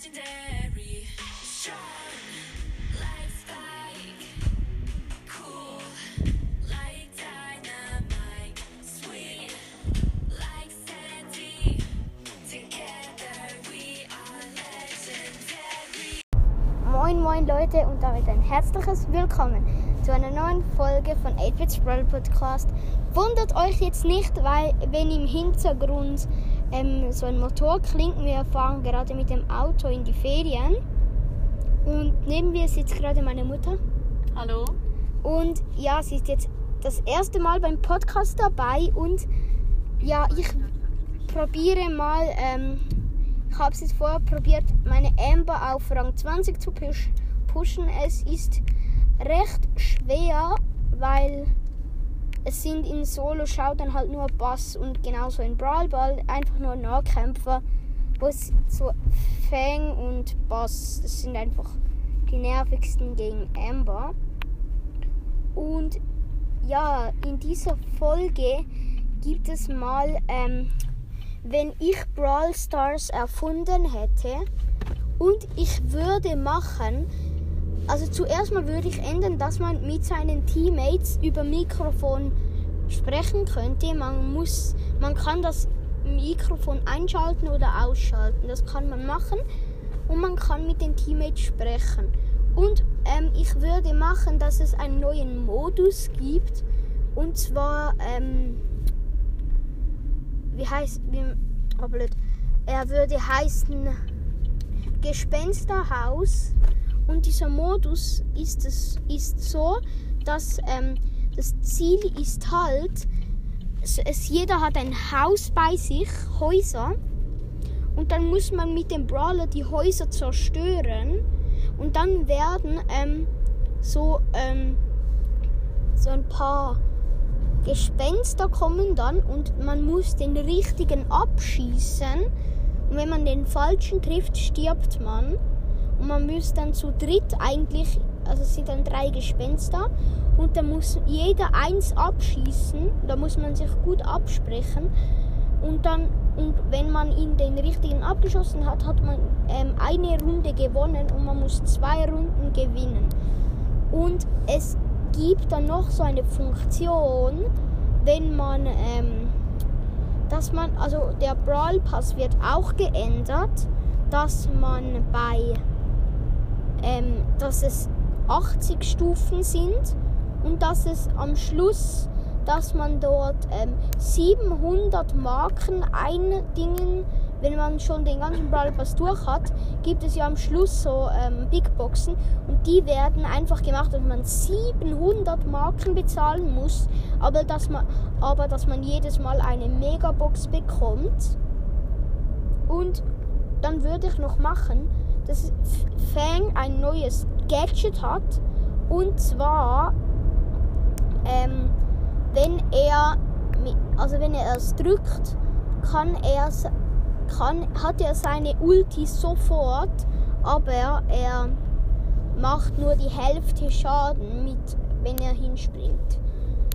legendary, strong, like spike, cool, like dynamite, sweet, like sandy. Together we are legendary. Moin, moin Leute und damit ein herzliches Willkommen zu einer neuen Folge von 8-Bits Brawl Podcast. Wundert euch jetzt nicht, weil wenn im Hintergrund ähm, so ein Motor klingt, wir fahren gerade mit dem Auto in die Ferien und neben mir sitzt gerade meine Mutter. Hallo. Und ja, sie ist jetzt das erste Mal beim Podcast dabei und ja, ich probiere mal, ähm, ich habe es jetzt vorher probiert, meine Amber auf Rang 20 zu push pushen. Es ist recht schwer, weil es sind in Solo schaut dann halt nur Bass und genauso in Brawl Ball einfach nur Nahkämpfer, wo es so Fang und Bass, das sind einfach die nervigsten gegen Amber. Und ja, in dieser Folge gibt es mal, ähm, wenn ich Brawl Stars erfunden hätte und ich würde machen, also zuerst mal würde ich ändern, dass man mit seinen Teammates über Mikrofon sprechen könnte. Man muss, man kann das Mikrofon einschalten oder ausschalten. Das kann man machen und man kann mit den Teammates sprechen. Und ähm, ich würde machen, dass es einen neuen Modus gibt. Und zwar, ähm, wie heißt, wie, oh blöd, er würde heißen Gespensterhaus. Und dieser Modus ist, es, ist so, dass ähm, das Ziel ist halt, es, es, jeder hat ein Haus bei sich, Häuser. Und dann muss man mit dem Brawler die Häuser zerstören. Und dann werden ähm, so, ähm, so ein paar Gespenster kommen dann und man muss den richtigen abschießen. Und wenn man den falschen trifft, stirbt man. Man muss dann zu dritt eigentlich, also es sind dann drei Gespenster. Und da muss jeder eins abschießen. Da muss man sich gut absprechen. Und dann, und wenn man ihn den richtigen abgeschossen hat, hat man ähm, eine Runde gewonnen und man muss zwei Runden gewinnen. Und es gibt dann noch so eine Funktion, wenn man, ähm, dass man, also der Brawl Pass wird auch geändert, dass man bei, ähm, dass es 80 Stufen sind und dass es am Schluss dass man dort ähm, 700 Marken eindingen. Wenn man schon den ganzen Brawl Pass durch hat, gibt es ja am Schluss so ähm, Big Boxen und die werden einfach gemacht, dass man 700 Marken bezahlen muss, aber dass man, aber dass man jedes Mal eine Megabox bekommt. Und dann würde ich noch machen, dass Fang ein neues Gadget hat und zwar ähm, wenn er, also wenn er es drückt, kann er, kann, hat er seine Ulti sofort, aber er macht nur die Hälfte Schaden mit, wenn er hinspringt.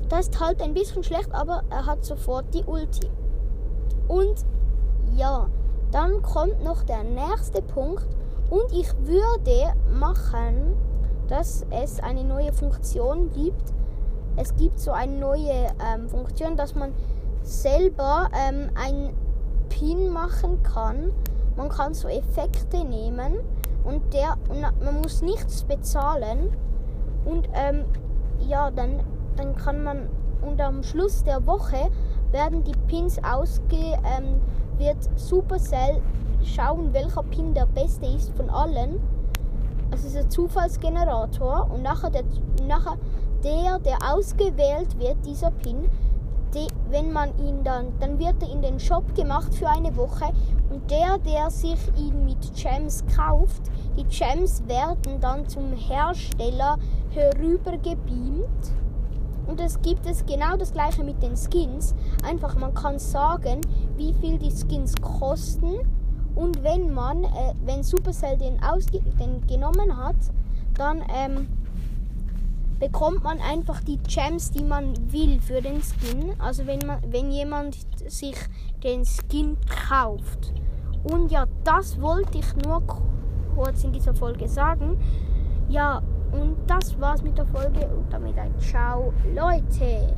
Das ist halt ein bisschen schlecht, aber er hat sofort die Ulti. Und ja, dann kommt noch der nächste Punkt und ich würde machen, dass es eine neue Funktion gibt, es gibt so eine neue ähm, Funktion, dass man selber ähm, ein Pin machen kann. Man kann so Effekte nehmen und der und man muss nichts bezahlen und ähm, ja dann dann kann man und am Schluss der Woche werden die Pins ausge ähm, wird Supercell schauen welcher Pin der beste ist von allen. Also ist ein Zufallsgenerator und nachher der nachher der, der ausgewählt wird, dieser Pin, die, wenn man ihn dann, dann wird er in den Shop gemacht für eine Woche und der, der sich ihn mit Gems kauft, die Gems werden dann zum Hersteller herübergebeamt. Und es gibt es genau das gleiche mit den Skins. Einfach, man kann sagen, wie viel die Skins kosten. Und wenn man, äh, wenn Supercell den, ausge den genommen hat, dann ähm, bekommt man einfach die Gems, die man will für den Skin. Also wenn man, wenn jemand sich den Skin kauft. Und ja, das wollte ich nur kurz in dieser Folge sagen. Ja, und das war's mit der Folge und damit ein Ciao, Leute.